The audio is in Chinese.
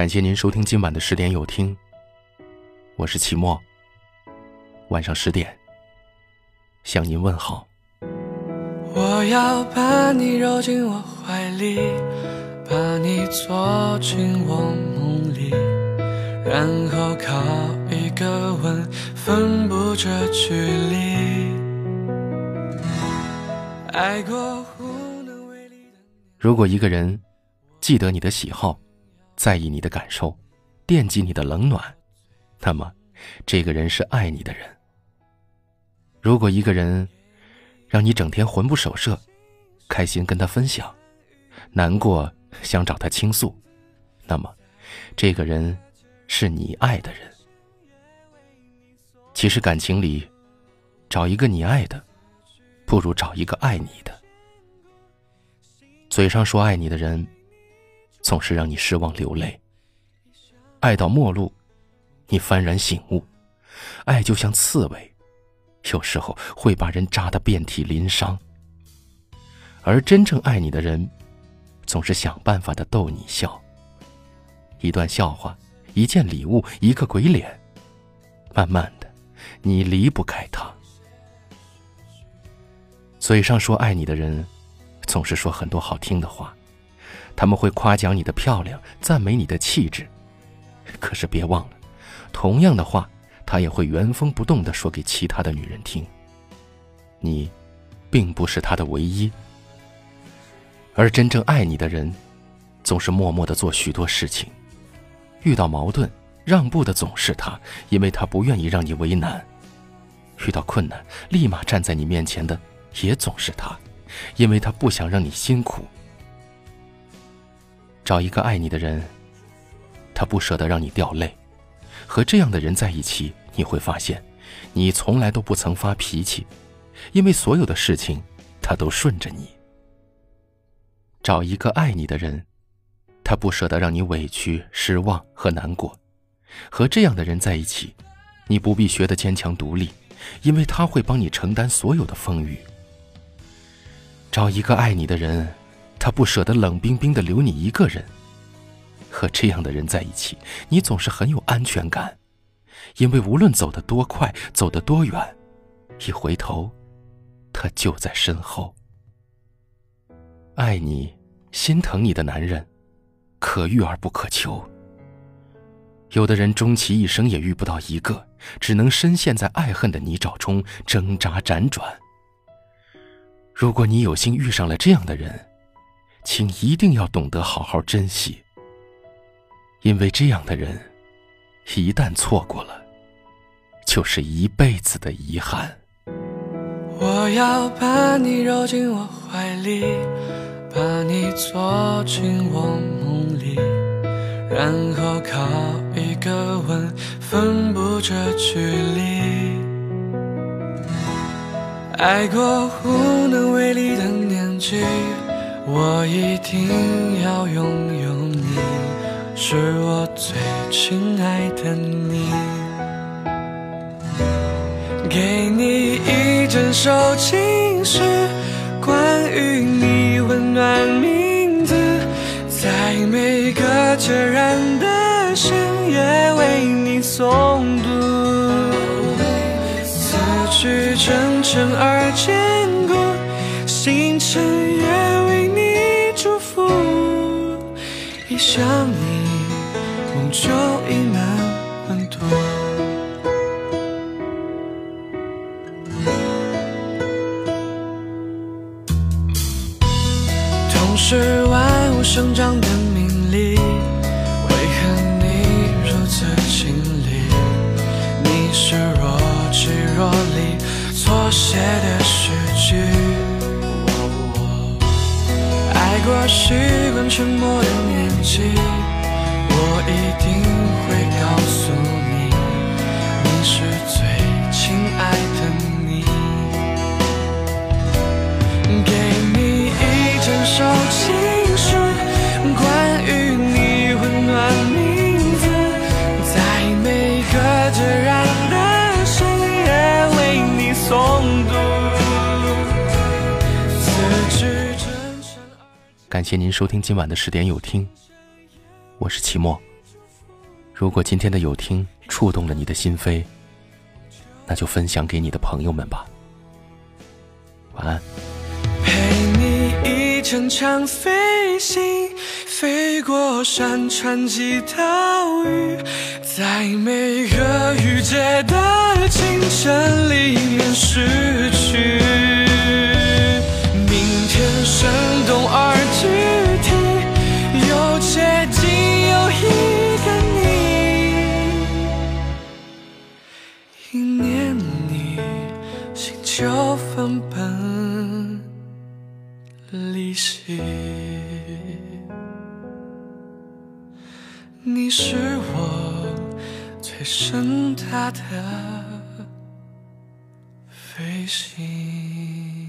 感谢您收听今晚的十点有听，我是齐墨。晚上十点，向您问好。我要把你揉进我怀里，把你坐进我梦里，然后靠一个吻距离。爱过无能为力的。如果一个人记得你的喜好，在意你的感受，惦记你的冷暖，那么这个人是爱你的人。如果一个人让你整天魂不守舍，开心跟他分享，难过想找他倾诉，那么这个人是你爱的人。其实感情里，找一个你爱的，不如找一个爱你的。嘴上说爱你的人，总是让你失望流泪。爱到末路，你幡然醒悟，爱就像刺猬。有时候会把人扎得遍体鳞伤，而真正爱你的人，总是想办法的逗你笑。一段笑话，一件礼物，一个鬼脸，慢慢的，你离不开他。嘴上说爱你的人，总是说很多好听的话，他们会夸奖你的漂亮，赞美你的气质，可是别忘了，同样的话。他也会原封不动的说给其他的女人听。你，并不是他的唯一。而真正爱你的人，总是默默的做许多事情。遇到矛盾，让步的总是他，因为他不愿意让你为难；遇到困难，立马站在你面前的也总是他，因为他不想让你辛苦。找一个爱你的人，他不舍得让你掉泪。和这样的人在一起。你会发现，你从来都不曾发脾气，因为所有的事情，他都顺着你。找一个爱你的人，他不舍得让你委屈、失望和难过。和这样的人在一起，你不必学得坚强独立，因为他会帮你承担所有的风雨。找一个爱你的人，他不舍得冷冰冰的留你一个人。和这样的人在一起，你总是很有安全感。因为无论走得多快，走得多远，一回头，他就在身后。爱你、心疼你的男人，可遇而不可求。有的人终其一生也遇不到一个，只能深陷在爱恨的泥沼中挣扎辗转。如果你有幸遇上了这样的人，请一定要懂得好好珍惜，因为这样的人。一旦错过了，就是一辈子的遗憾。我要把你揉进我怀里，把你坐进我梦里，然后靠一个吻分不这距离。爱过无能为力的年纪，我一定要拥有你。是我最亲爱的你，给你一整首情诗，关于你温暖名字，在每个孑然的深夜为你诵读，字句真诚而坚固，星辰也想你。梦就已难温度。痛是万物生长的过习惯沉默的年纪。我一定会告诉你，你是最亲爱的你。给你一整首情书，关于你温暖名字，在每个节日感谢您收听今晚的十点有听。我是齐墨。如果今天的有听触动了你的心扉，那就分享给你的朋友们吧。晚安。陪你一整场飞行，飞过山川及岛屿，在每个雨季的清晨里面失去。就分崩离析。你是我最盛大的飞行。